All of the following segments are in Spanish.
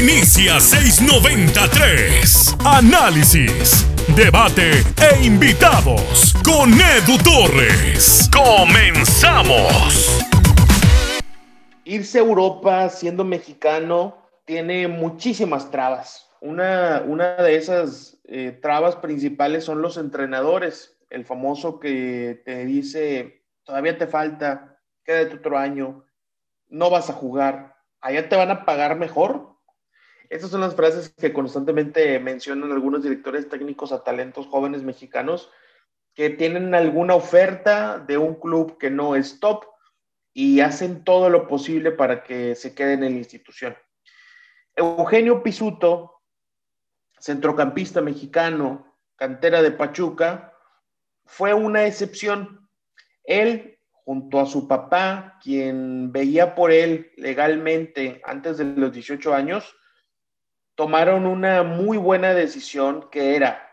Inicia 693. Análisis, debate e invitados con Edu Torres. Comenzamos. Irse a Europa siendo mexicano tiene muchísimas trabas. Una, una de esas eh, trabas principales son los entrenadores. El famoso que te dice, todavía te falta, quédate otro año, no vas a jugar, allá te van a pagar mejor. Estas son las frases que constantemente mencionan algunos directores técnicos a talentos jóvenes mexicanos que tienen alguna oferta de un club que no es top y hacen todo lo posible para que se queden en la institución. Eugenio Pisuto, centrocampista mexicano, cantera de Pachuca, fue una excepción. Él junto a su papá, quien veía por él legalmente antes de los 18 años, tomaron una muy buena decisión que era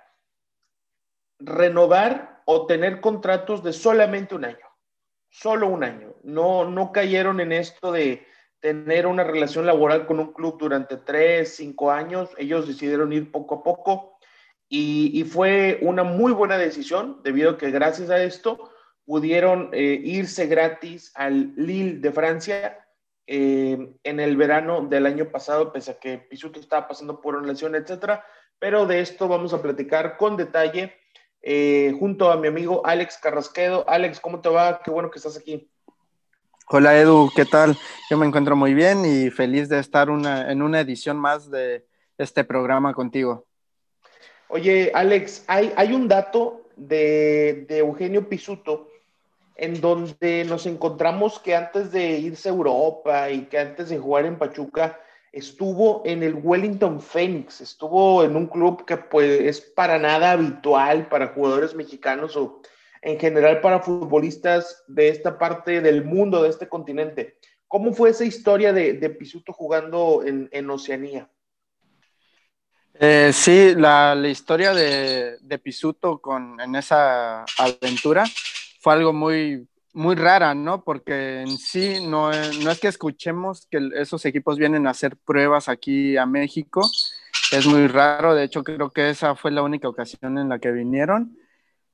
renovar o tener contratos de solamente un año, solo un año. No, no cayeron en esto de tener una relación laboral con un club durante tres, cinco años. Ellos decidieron ir poco a poco y, fue una muy buena decisión debido a que gracias a esto pudieron eh, irse gratis al Lille de Francia eh, en el verano del año pasado, pese a que Pisuto estaba pasando por una lesión, etcétera. Pero de esto vamos a platicar con detalle eh, junto a mi amigo Alex Carrasquedo. Alex, ¿cómo te va? Qué bueno que estás aquí. Hola Edu, ¿qué tal? Yo me encuentro muy bien y feliz de estar una, en una edición más de este programa contigo. Oye, Alex, hay, hay un dato de, de Eugenio Pisuto en donde nos encontramos que antes de irse a Europa y que antes de jugar en Pachuca, estuvo en el Wellington Phoenix, estuvo en un club que pues es para nada habitual para jugadores mexicanos o en general para futbolistas de esta parte del mundo, de este continente. ¿Cómo fue esa historia de, Pisuto jugando en, Oceanía? Eh, sí, la, historia de, de, Pisuto con, en esa aventura fue algo muy, muy rara, ¿no? Porque en sí no, no es que escuchemos que esos equipos vienen a hacer pruebas aquí a México, es muy raro, de hecho creo que esa fue la única ocasión en la que vinieron.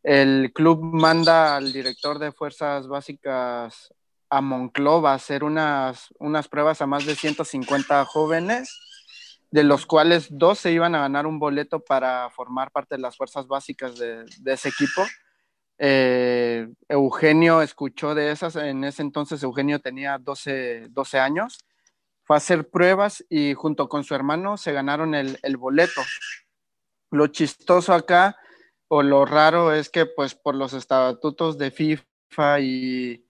El club manda al director de fuerzas básicas a Monclova a hacer unas, unas pruebas a más de 150 jóvenes, de los cuales dos se iban a ganar un boleto para formar parte de las fuerzas básicas de, de ese equipo eh, Eugenio escuchó de esas, en ese entonces Eugenio tenía 12, 12, años, fue a hacer pruebas y junto con su hermano se ganaron el, el boleto. Lo chistoso acá o lo raro es que pues por los estatutos de FIFA y,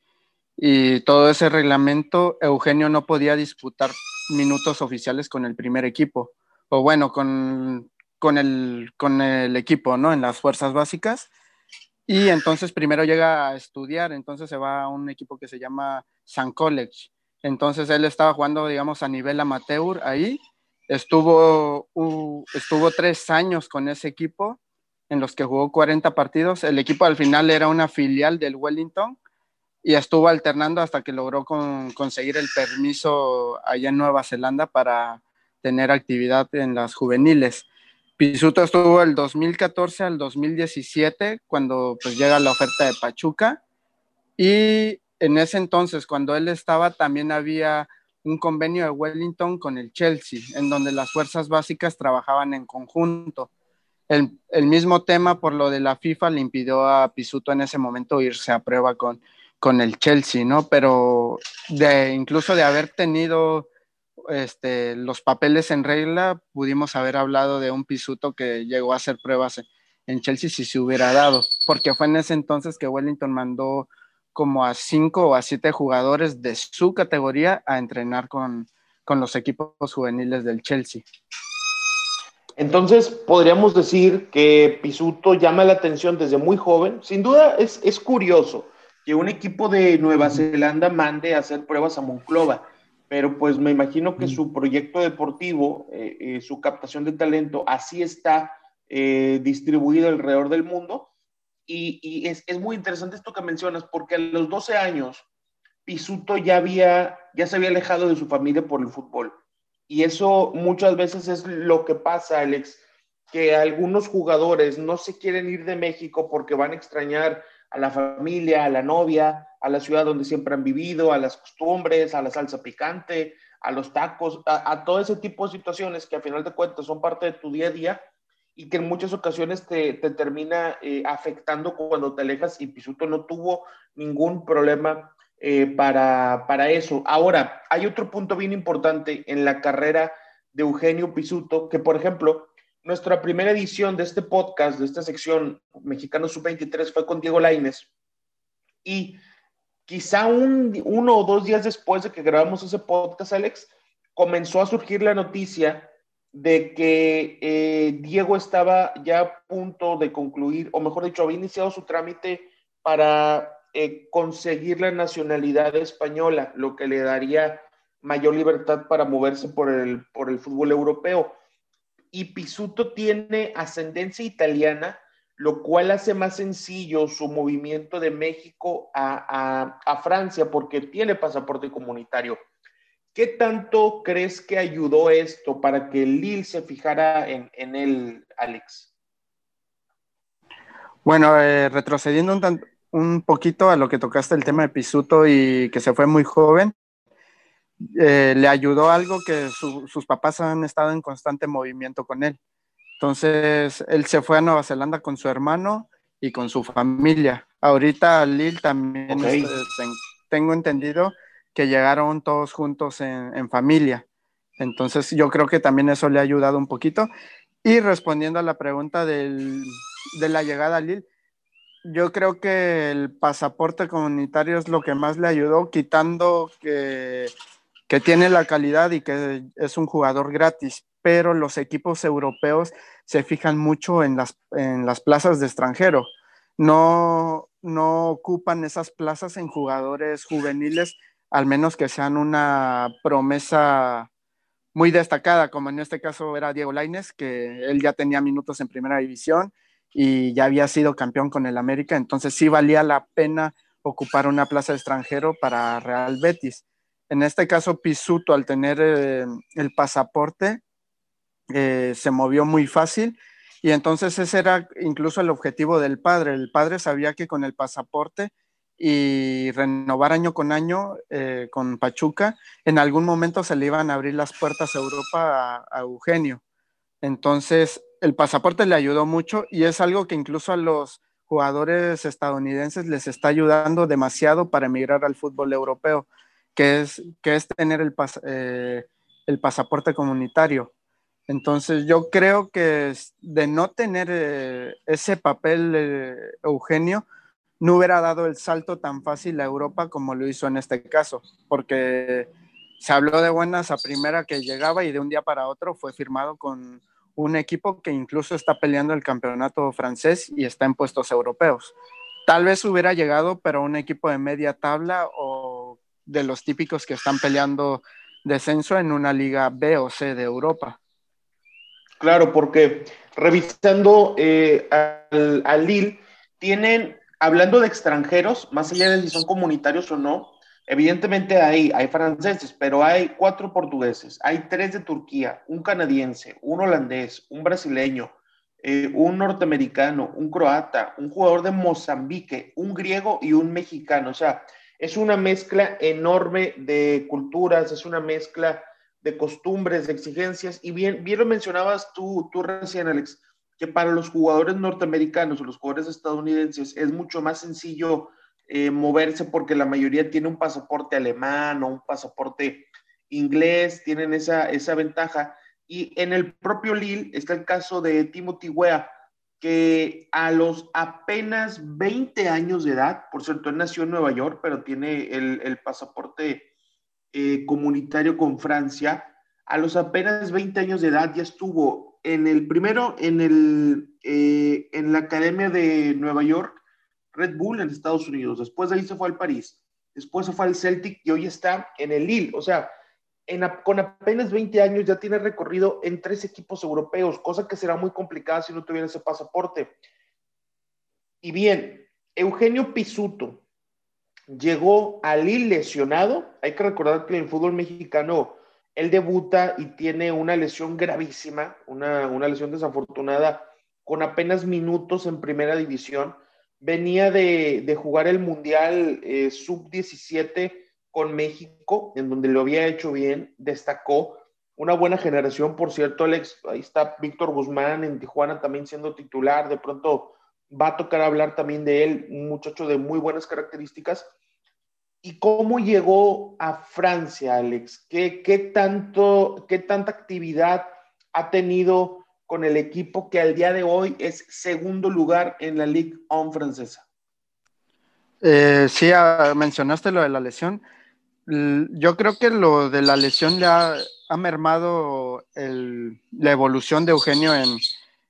y todo ese reglamento, Eugenio no podía disputar minutos oficiales con el primer equipo, o bueno, con, con, el, con el equipo, ¿no? En las fuerzas básicas y entonces primero llega a estudiar, entonces se va a un equipo que se llama San College. Entonces él estaba jugando, digamos, a nivel amateur ahí. Estuvo, estuvo tres años con ese equipo en los que jugó 40 partidos. El equipo al final era una filial del Wellington y estuvo alternando hasta que logró conseguir el permiso allá en Nueva Zelanda para tener actividad en las juveniles. Pisuto estuvo el 2014 al 2017 cuando pues llega la oferta de Pachuca y en ese entonces cuando él estaba también había un convenio de Wellington con el Chelsea en donde las fuerzas básicas trabajaban en conjunto. El, el mismo tema por lo de la FIFA le impidió a Pisuto en ese momento irse a prueba con, con el Chelsea, ¿no? Pero de, incluso de haber tenido este, los papeles en regla, pudimos haber hablado de un Pisuto que llegó a hacer pruebas en Chelsea si se hubiera dado, porque fue en ese entonces que Wellington mandó como a cinco o a siete jugadores de su categoría a entrenar con, con los equipos juveniles del Chelsea. Entonces, podríamos decir que Pisuto llama la atención desde muy joven. Sin duda, es, es curioso que un equipo de Nueva Zelanda mande a hacer pruebas a Monclova pero pues me imagino que su proyecto deportivo, eh, eh, su captación de talento, así está eh, distribuido alrededor del mundo. Y, es, muy interesante esto que mencionas, porque a los 12 años, Pisuto ya, había, ya se había alejado de su familia por el fútbol. Y eso muchas veces es lo que pasa, Alex, que algunos jugadores no se quieren ir de México porque van a extrañar a la familia, a la novia, a la ciudad donde siempre han vivido, a las costumbres, a la salsa picante, a los tacos, a, todo ese tipo de situaciones que a final de cuentas son parte de tu día a día y que en muchas ocasiones te, termina eh, afectando cuando te alejas y Pisuto no tuvo ningún problema eh, para, para eso. Ahora, hay otro punto bien importante en la carrera de Eugenio Pisuto, que por ejemplo, nuestra primera edición de este podcast, de esta sección Mexicano Sub-23, fue con Diego Laines. Y quizá un, uno o dos días después de que grabamos ese podcast, Alex, comenzó a surgir la noticia de que eh, Diego estaba ya a punto de concluir, o mejor dicho, había iniciado su trámite para eh, conseguir la nacionalidad española, lo que le daría mayor libertad para moverse por el, por el fútbol europeo. Y Pisuto tiene ascendencia italiana, lo cual hace más sencillo su movimiento de México a, Francia porque tiene pasaporte comunitario. ¿Qué tanto crees que ayudó esto para que Lille se fijara en, en él, Alex? Bueno, eh, retrocediendo un, un, poquito a lo que tocaste el tema de Pisuto y que se fue muy joven, eh, le ayudó algo que sus papás han estado en constante movimiento con él. Entonces, él se fue a Nueva Zelanda con su hermano y con su familia. Ahorita Lil también este, tengo entendido que llegaron todos juntos en, familia. Entonces, yo creo que también eso le ha ayudado un poquito. Y respondiendo a la pregunta de la llegada a Lil, yo creo que el pasaporte comunitario es lo que más le ayudó, quitando que que tiene la calidad y que es un jugador gratis, pero los equipos europeos se fijan mucho en las, en las plazas de extranjero. No, no ocupan esas plazas en jugadores juveniles, al menos que sean una promesa muy destacada, como en este caso era Diego Laines, que él ya tenía minutos en primera división y ya había sido campeón con el América, entonces sí valía la pena ocupar una plaza de extranjero para Real Betis. En este caso, Pisuto, al tener eh, el pasaporte, eh, se movió muy fácil y entonces ese era incluso el objetivo del padre. El padre sabía que con el pasaporte y renovar año con año eh, con Pachuca, en algún momento se le iban a abrir las puertas a Europa a, Eugenio. Entonces, el pasaporte le ayudó mucho y es algo que incluso a los jugadores estadounidenses les está ayudando demasiado para emigrar al fútbol europeo que es, que es tener el, eh, el pasaporte comunitario. Entonces yo creo que de no tener eh, ese papel, Eugenio, no hubiera dado el salto tan fácil a Europa como lo hizo en este caso, porque se habló de buenas a primera que llegaba y de un día para otro fue firmado con un equipo que incluso está peleando el campeonato francés y está en puestos europeos. Tal vez hubiera llegado, pero un equipo de media tabla o de los típicos que están peleando descenso en una liga B o C de Europa. Claro, porque revisando eh, al, Lille, tienen, hablando de extranjeros, más allá de si son comunitarios o no, evidentemente hay, hay franceses, pero hay cuatro portugueses, hay tres de Turquía, un canadiense, un holandés, un brasileño, eh, un norteamericano, un croata, un jugador de Mozambique, un griego y un mexicano. O sea, es una mezcla enorme de culturas, es una mezcla de costumbres, de exigencias. Y bien, bien lo mencionabas tú, tú recién, Alex, que para los jugadores norteamericanos o los jugadores estadounidenses es mucho más sencillo eh, moverse porque la mayoría tiene un pasaporte alemán o un pasaporte inglés, tienen esa, esa ventaja. Y en el propio Lille está el caso de Timothy Weah, que a los apenas 20 años de edad, por cierto, él nació en Nueva York, pero tiene el, pasaporte eh, comunitario con Francia, a los apenas 20 años de edad ya estuvo en el primero, en, el, eh, en la Academia de Nueva York, Red Bull en Estados Unidos, después de ahí se fue al París, después se fue al Celtic y hoy está en el Lille, o sea, con apenas 20 años ya tiene recorrido en tres equipos europeos, cosa que será muy complicada si no tuviera ese pasaporte. Y bien, Eugenio Pisuto llegó al lesionado. Hay que recordar que en el fútbol mexicano él debuta y tiene una lesión gravísima, una, lesión desafortunada, con apenas minutos en primera división. Venía de, jugar el Mundial eh, Sub-17 con México, en donde lo había hecho bien, destacó. Una buena generación, por cierto, Alex. Ahí está Víctor Guzmán en Tijuana también siendo titular. De pronto va a tocar hablar también de él, un muchacho de muy buenas características. ¿Y cómo llegó a Francia, Alex? ¿Qué, qué, tanto, ¿Qué tanta actividad ha tenido con el equipo que al día de hoy es segundo lugar en la Ligue 1 francesa? Eh, sí, ah, mencionaste lo de la lesión. Yo creo que lo de la lesión ya ha mermado la evolución de Eugenio en,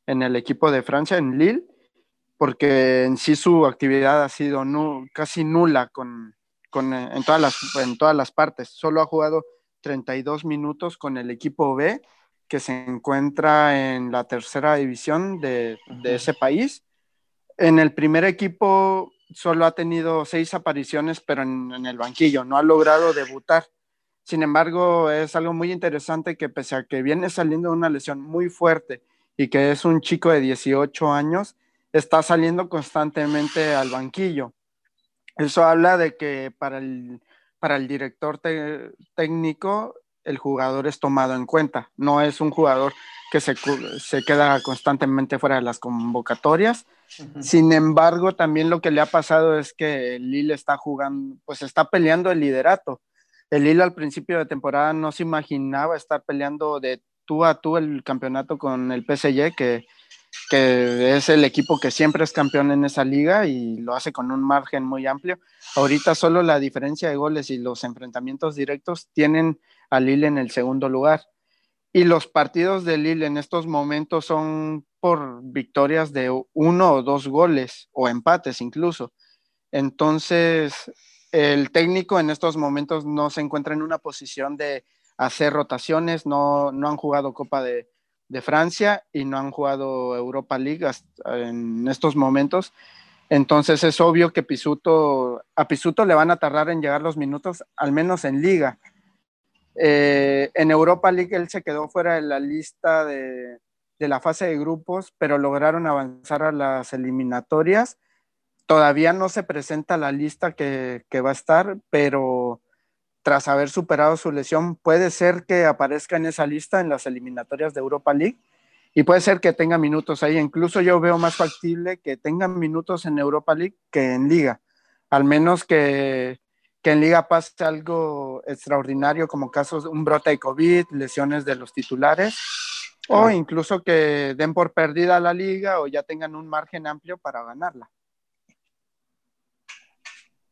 en, el equipo de Francia, en Lille, porque en sí su actividad ha sido casi nula con, eh, en, todas las, en todas las partes. Solo ha jugado 32 minutos con el equipo B, que se encuentra en la tercera división de, ese país. En el primer equipo solo ha tenido seis apariciones, pero en, el banquillo, no ha logrado debutar. Sin embargo, es algo muy interesante que pese a que viene saliendo de una lesión muy fuerte y que es un chico de 18 años, está saliendo constantemente al banquillo. Eso habla de que para el, para el director técnico el jugador es tomado en cuenta, no es un jugador que se, queda constantemente fuera de las convocatorias. Sin embargo, también lo que le ha pasado es que el Lille está jugando, pues está peleando el liderato. El Lille al principio de temporada no se imaginaba estar peleando de tú a tú el campeonato con el PSG, que que es el equipo que siempre es campeón en esa liga y lo hace con un margen muy amplio. Ahorita solo la diferencia de goles y los enfrentamientos directos tienen a Lille en el segundo lugar. Y los partidos de Lille en estos momentos son por victorias de uno o dos goles o empates incluso. Entonces, el técnico en estos momentos no se encuentra en una posición de hacer rotaciones, no, no han jugado Copa de, de Francia y no han jugado Europa League en estos momentos. Entonces es obvio que Pisuto, a Pisuto le van a tardar en llegar los minutos, al menos en liga. Eh, en Europa League él se quedó fuera de la lista de, la fase de grupos, pero lograron avanzar a las eliminatorias. Todavía no se presenta la lista que, que va a estar, pero tras haber superado su lesión, puede ser que aparezca en esa lista en las eliminatorias de Europa League y puede ser que tenga minutos ahí. Incluso yo veo más factible que tenga minutos en Europa League que en Liga, al menos que, en Liga pase algo extraordinario como casos, un brote de COVID, lesiones de los titulares, o incluso que den por perdida la liga o ya tengan un margen amplio para ganarla.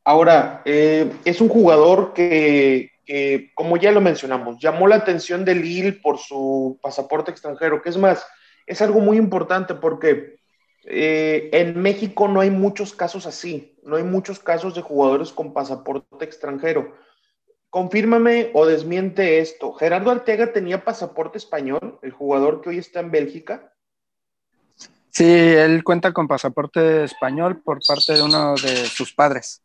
Ahora, eh, es un jugador que, como ya lo mencionamos, llamó la atención de Lille por su pasaporte extranjero, que es más, es algo muy importante porque eh, en México no hay muchos casos así, no hay muchos casos de jugadores con pasaporte extranjero. Confírmame o desmiente esto. ¿Gerardo Arteaga tenía pasaporte español, el jugador que hoy está en Bélgica? Sí, él cuenta con pasaporte español por parte de uno de sus padres.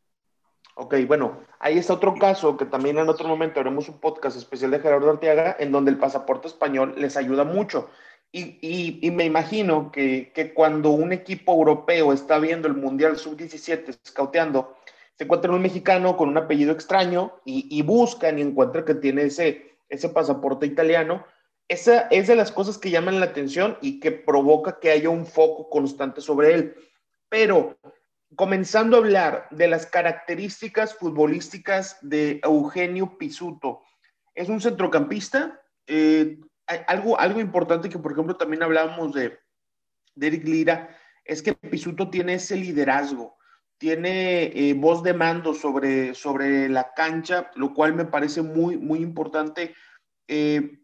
Ok, bueno, ahí está otro caso que también en otro momento haremos un podcast especial de Gerardo Arteaga en donde el pasaporte español les ayuda mucho. Y, me imagino que, cuando un equipo europeo está viendo el Mundial Sub-17, scouteando, se encuentra un mexicano con un apellido extraño y, buscan y encuentran que tiene ese, ese pasaporte italiano. Esa es de las cosas que llaman la atención y que provoca que haya un foco constante sobre él. Pero comenzando a hablar de las características futbolísticas de Eugenio Pisuto. Es un centrocampista. Eh, algo, algo importante que, por ejemplo, también hablábamos de, de Eric Lira, es que Pisuto tiene ese liderazgo, tiene eh, voz de mando sobre, sobre la cancha, lo cual me parece muy, muy importante. Eh,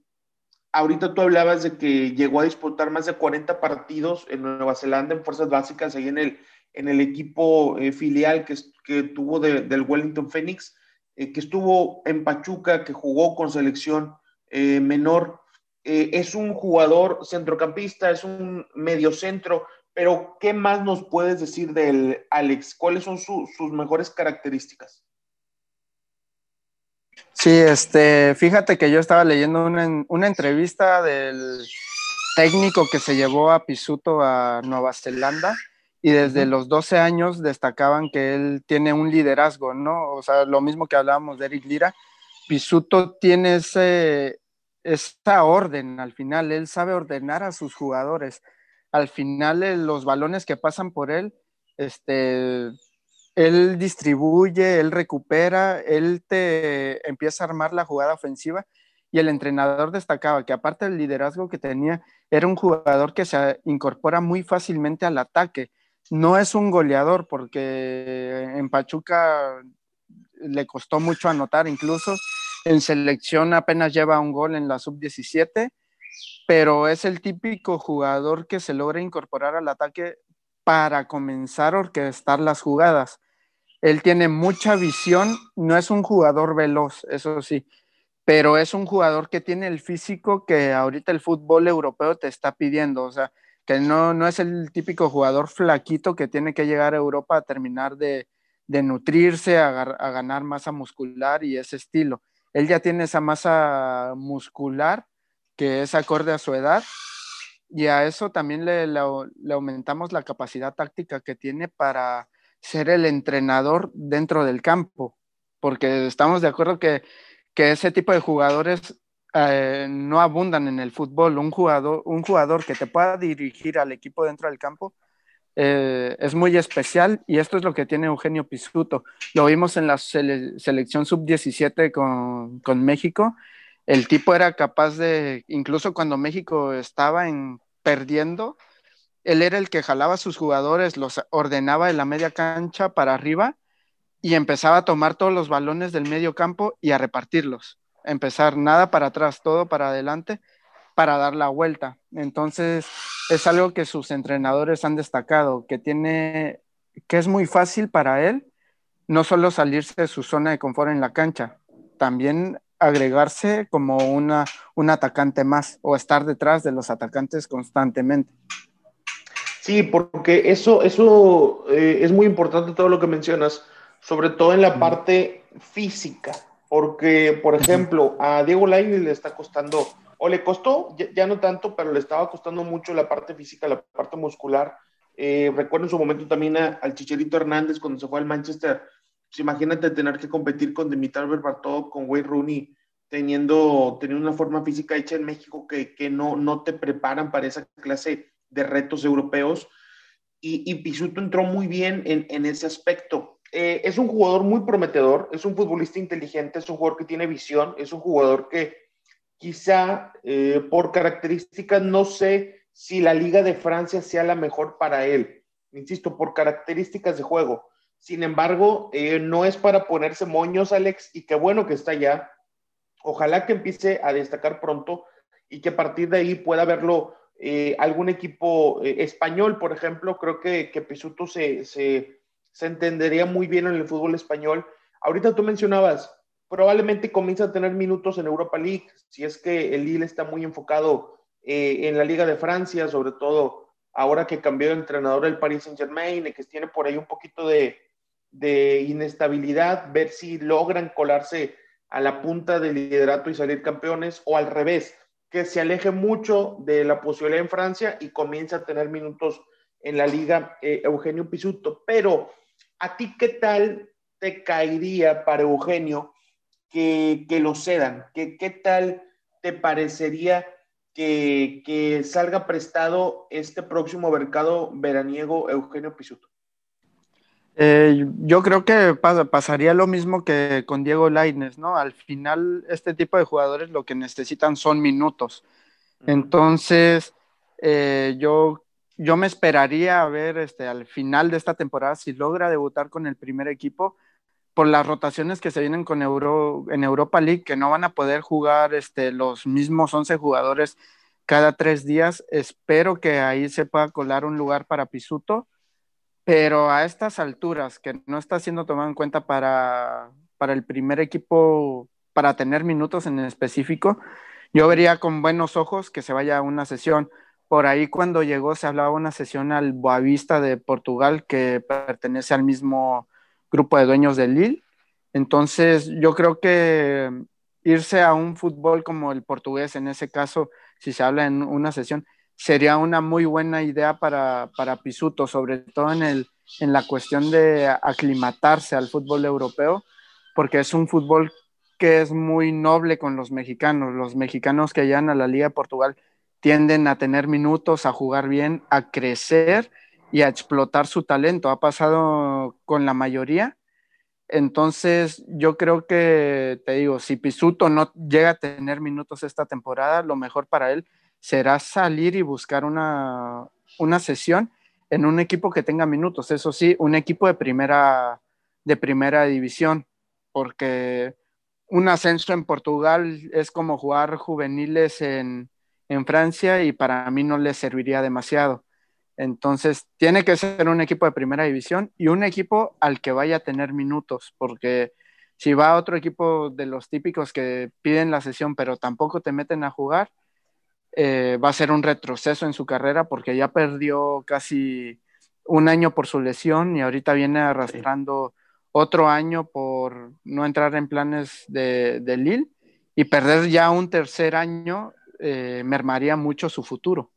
ahorita tú hablabas de que llegó a disputar más de 40 partidos en Nueva Zelanda en fuerzas básicas, ahí en el, en el equipo eh, filial que, tuvo del Wellington Phoenix, eh, que estuvo en Pachuca, que jugó con selección eh, menor. es un jugador centrocampista, es un mediocentro, pero ¿qué más nos puedes decir del Alex? ¿Cuáles son sus mejores características? Sí, este, fíjate que yo estaba leyendo una, una entrevista del técnico que se llevó a Pisuto a Nueva Zelanda y desde los 12 años destacaban que él tiene un liderazgo, ¿no? O sea, lo mismo que hablábamos de Eric Lira, Pisuto tiene ese, esa orden al final, él sabe ordenar a sus jugadores. Al final, eh, los balones que pasan por él, este, él distribuye, él recupera, él te empieza a armar la jugada ofensiva y el entrenador destacaba que aparte del liderazgo que tenía, era un jugador que se incorpora muy fácilmente al ataque. No es un goleador porque en Pachuca le costó mucho anotar, incluso en selección apenas lleva un gol en la sub-17, pero es el típico jugador que se logra incorporar al ataque para comenzar a orquestar las jugadas. Él tiene mucha visión, no es un jugador veloz, eso sí, pero es un jugador que tiene el físico que ahorita el fútbol europeo te está pidiendo, o sea, que no, no es el típico jugador flaquito que tiene que llegar a Europa a terminar de, nutrirse, a, ganar masa muscular y ese estilo. Él ya tiene esa masa muscular que es acorde a su edad y a eso también le, le aumentamos la capacidad táctica que tiene para ser el entrenador dentro del campo, porque estamos de acuerdo que, ese tipo de jugadores eh, no abundan en el fútbol. Un jugador, un jugador que te pueda dirigir al equipo dentro del campo eh, es muy especial y esto es lo que tiene Eugenio Pisuto. Lo vimos en la selección sub-17 con, con, México. El tipo era capaz de, incluso cuando México estaba en, perdiendo, él era el que jalaba a sus jugadores, los ordenaba en la media cancha para arriba y empezaba a tomar todos los balones del medio campo y a repartirlos. Empezar nada para atrás, todo para adelante para dar la vuelta. Entonces, es algo que sus entrenadores han destacado, que tiene, que es muy fácil para él no solo salirse de su zona de confort en la cancha, también agregarse como una, un atacante más o estar detrás de los atacantes constantemente. Sí, porque eso, eso eh, es muy importante todo lo que mencionas, sobre todo en la parte física, porque, por ejemplo, a Diego Lainez le está costando, o le costó, ya, no tanto, pero le estaba costando mucho la parte física, la parte muscular. Eh, recuerdo en su momento también al Chicharito Hernández cuando se fue al Manchester. Pues imagínate tener que competir con Dimitar Berbatov, con Wayne Rooney, teniendo, teniendo una forma física hecha en México que, que no, no te preparan para esa clase de retos europeos y, y Pisuto entró muy bien en, en ese aspecto. Eh, es un jugador muy prometedor, es un futbolista inteligente, es un jugador que tiene visión, es un jugador que quizá eh, por características no sé si la Liga de Francia sea la mejor para él, insisto, por características de juego. Sin embargo, eh, no es para ponerse moños, Alex, y qué bueno que está allá. Ojalá que empiece a destacar pronto y que a partir de ahí pueda verlo algún equipo español, por ejemplo, creo que, que se, se, entendería muy bien en el fútbol español. Ahorita tú mencionabas, probablemente comienza a tener minutos en Europa League, si es que el Lille está muy enfocado eh, en la Liga de Francia, sobre todo ahora que cambió de entrenador el Paris Saint Germain, y que tiene por ahí un poquito de, de inestabilidad, ver si logran colarse a la punta del liderato y salir campeones, o al revés, que se aleje mucho de la posibilidad en Francia y comience a tener minutos en la liga eh, Eugenio Pisuto. Pero, ¿a ti qué tal te caería para Eugenio que, que lo cedan? ¿Qué, ¿Qué tal te parecería que, que salga prestado este próximo mercado veraniego Eugenio Pisuto? Eh, yo creo que pasaría lo mismo que con Diego Laines, ¿no? Al final, este tipo de jugadores lo que necesitan son minutos. Entonces, eh, yo, yo me esperaría a ver este, al final de esta temporada si logra debutar con el primer equipo por las rotaciones que se vienen con Euro, en Europa League, que no van a poder jugar este, los mismos 11 jugadores cada tres días. Espero que ahí se pueda colar un lugar para Pisuto pero a estas alturas, que no está siendo tomado en cuenta para, para el primer equipo, para tener minutos en específico, yo vería con buenos ojos que se vaya a una sesión. Por ahí cuando llegó se hablaba una sesión al Boavista de Portugal, que pertenece al mismo grupo de dueños del Lille. Entonces yo creo que irse a un fútbol como el portugués, en ese caso, si se habla en una sesión, sería una muy buena idea para, para Pisuto, sobre todo en, el, en la cuestión de aclimatarse al fútbol europeo, porque es un fútbol que es muy noble con los mexicanos. Los mexicanos que llegan a la Liga de Portugal tienden a tener minutos, a jugar bien, a crecer y a explotar su talento. Ha pasado con la mayoría. Entonces, yo creo que, te digo, si Pisuto no llega a tener minutos esta temporada, lo mejor para él será salir y buscar una, una sesión en un equipo que tenga minutos. Eso sí, un equipo de primera, de primera división, porque un ascenso en Portugal es como jugar juveniles en, en Francia y para mí no le serviría demasiado. Entonces, tiene que ser un equipo de primera división y un equipo al que vaya a tener minutos, porque si va a otro equipo de los típicos que piden la sesión pero tampoco te meten a jugar, eh, va a ser un retroceso en su carrera porque ya perdió casi un año por su lesión y ahorita viene arrastrando otro año por no entrar en planes de, de Lille y perder ya un tercer año eh, mermaría mucho su futuro.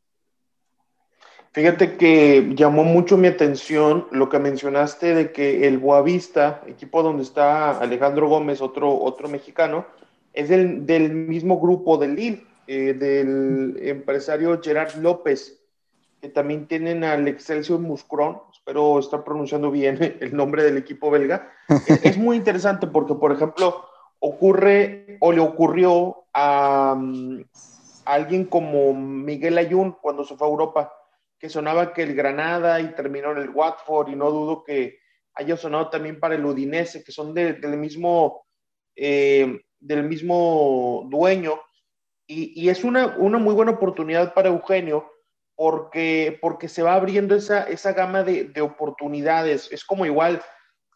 Fíjate que llamó mucho mi atención lo que mencionaste de que el Boavista, equipo donde está Alejandro Gómez, otro, otro mexicano, es del, mismo grupo del Lille, eh, del empresario Gerard López, que también tienen al Excelsior Muscron, espero estar pronunciando bien el nombre del equipo belga. es, muy interesante porque, por ejemplo, ocurre o le ocurrió a, mm, alguien como Miguel Ayun cuando se fue a Europa, que sonaba que el Granada y terminó en el Watford y no dudo que haya sonado también para el Udinese, que son del mismo, eh, del mismo dueño. Y, es una, una, muy buena oportunidad para Eugenio porque, porque se va abriendo esa, esa gama de, de oportunidades. Es como igual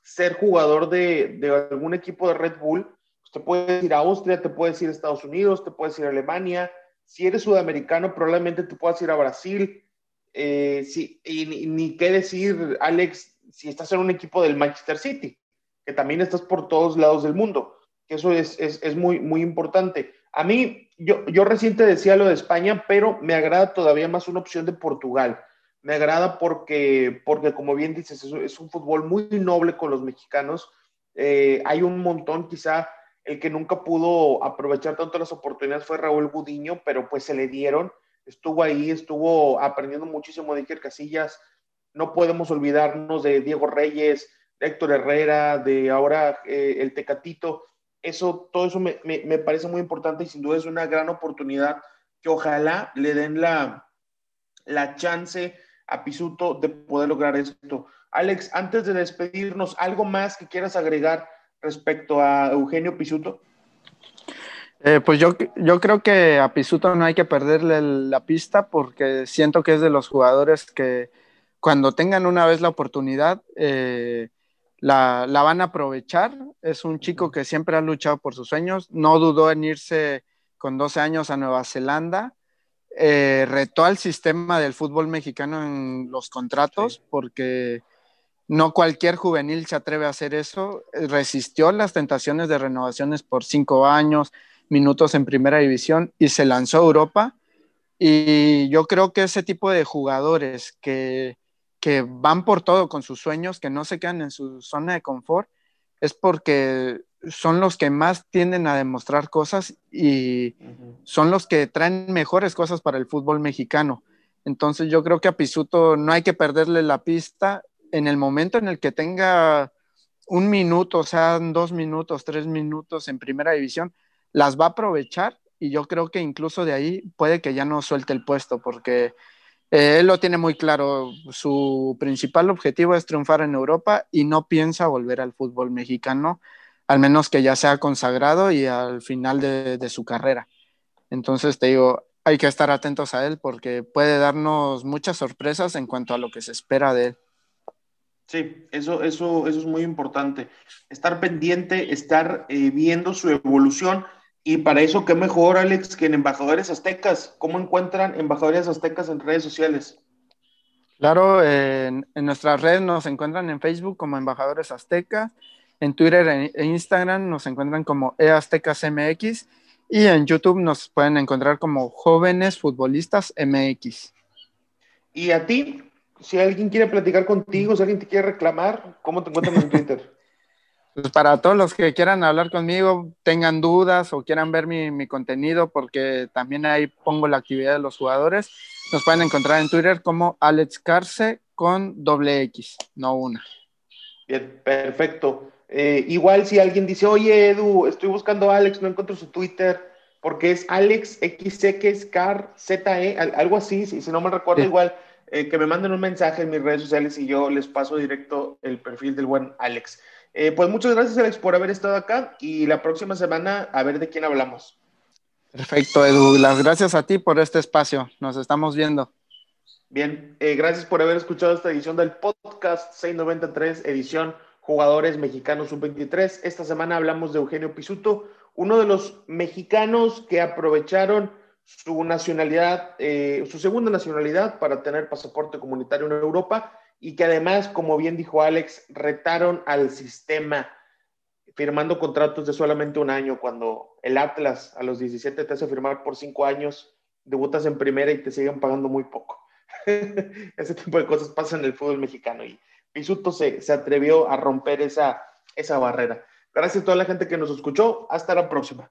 ser jugador de, de algún equipo de Red Bull. Pues te puedes ir a Austria, te puedes ir a Estados Unidos, te puedes ir a Alemania, si eres sudamericano, probablemente te puedas ir a Brasil. Eh, y ni, qué decir, Alex, si estás en un equipo del Manchester City, que también estás por todos lados del mundo, que eso es, es, es muy, muy importante. A mí, yo, yo reciente decía lo de España, pero me agrada todavía más una opción de Portugal. Me agrada porque, porque como bien dices, es, es un fútbol muy noble con los mexicanos. Eh, hay un montón, quizá el que nunca pudo aprovechar tanto las oportunidades fue Raúl Gudiño, pero pues se le dieron. Estuvo ahí, estuvo aprendiendo muchísimo de Iker Casillas. No podemos olvidarnos de Diego Reyes, de Héctor Herrera, de ahora eh, el Tecatito. Eso, todo eso me, me, parece muy importante y sin duda es una gran oportunidad que ojalá le den la, la chance a Pisuto de poder lograr esto. Alex, antes de despedirnos, ¿algo más que quieras agregar respecto a Eugenio Pisuto? Eh, pues yo, yo creo que a Pisuto no hay que perderle la pista porque siento que es de los jugadores que cuando tengan una vez la oportunidad eh, la, la, van a aprovechar. Es un chico que siempre ha luchado por sus sueños, no dudó en irse con 12 años a Nueva Zelanda, eh, retó al sistema del fútbol mexicano en los contratos porque no cualquier juvenil se atreve a hacer eso. Resistió las tentaciones de renovaciones por cinco años, minutos en primera división y se lanzó a Europa. Y yo creo que ese tipo de jugadores que, que van por todo con sus sueños, que no se quedan en su zona de confort, es porque son los que más tienden a demostrar cosas y son los que traen mejores cosas para el fútbol mexicano. Entonces yo creo que a Pisuto no hay que perderle la pista en el momento en el que tenga un minuto, o sea, dos minutos, tres minutos en primera división, las va a aprovechar y yo creo que incluso de ahí puede que ya no suelte el puesto porque eh, él lo tiene muy claro, su principal objetivo es triunfar en Europa y no piensa volver al fútbol mexicano, al menos que ya sea consagrado y al final de, de su carrera. Entonces te digo, hay que estar atentos a él porque puede darnos muchas sorpresas en cuanto a lo que se espera de él. Sí, eso, eso, eso es muy importante. Estar pendiente, estar eh, viendo su evolución. Y para eso, qué mejor, Alex, que en Embajadores Aztecas. ¿Cómo encuentran Embajadores Aztecas en redes sociales? Claro, en, nuestras redes nos encuentran en Facebook como Embajadores Aztecas En Twitter e Instagram nos encuentran como eaztecasmx y en YouTube nos pueden encontrar como Jóvenes Futbolistas MX. Y a ti, si alguien quiere platicar contigo, si alguien te quiere reclamar, ¿cómo te encuentran en Twitter? Pues para todos los que quieran hablar conmigo, tengan dudas o quieran ver mi, contenido, porque también ahí pongo la actividad de los jugadores, nos pueden encontrar en Twitter como Alex Carce con doble X, no una. Bien, perfecto. Eh, igual si alguien dice, oye Edu, estoy buscando a Alex, no encuentro su Twitter, porque es Alex Car ZE, algo así, si, si no me recuerdo igual, eh, que me manden un mensaje en mis redes sociales y yo les paso directo el perfil del buen Alex. Eh, pues muchas gracias, Alex, por haber estado acá y la próxima semana a ver de quién hablamos. Perfecto, Edu. Las gracias a ti por este espacio. Nos estamos viendo. Bien, eh, gracias por haber escuchado esta edición del podcast 693, edición Jugadores Mexicanos Sub-23. Esta semana hablamos de Eugenio Pisuto, uno de los mexicanos que aprovecharon su nacionalidad, eh, su segunda nacionalidad para tener pasaporte comunitario en Europa y que además, como bien dijo Alex, retaron al sistema firmando contratos de solamente un año, cuando el Atlas a los 17 te hace firmar por cinco años, debutas en primera y te siguen pagando muy poco. Ese tipo de cosas pasan en el fútbol mexicano y Pisuto se, se atrevió a romper esa, esa barrera. Gracias a toda la gente que nos escuchó. Hasta la próxima.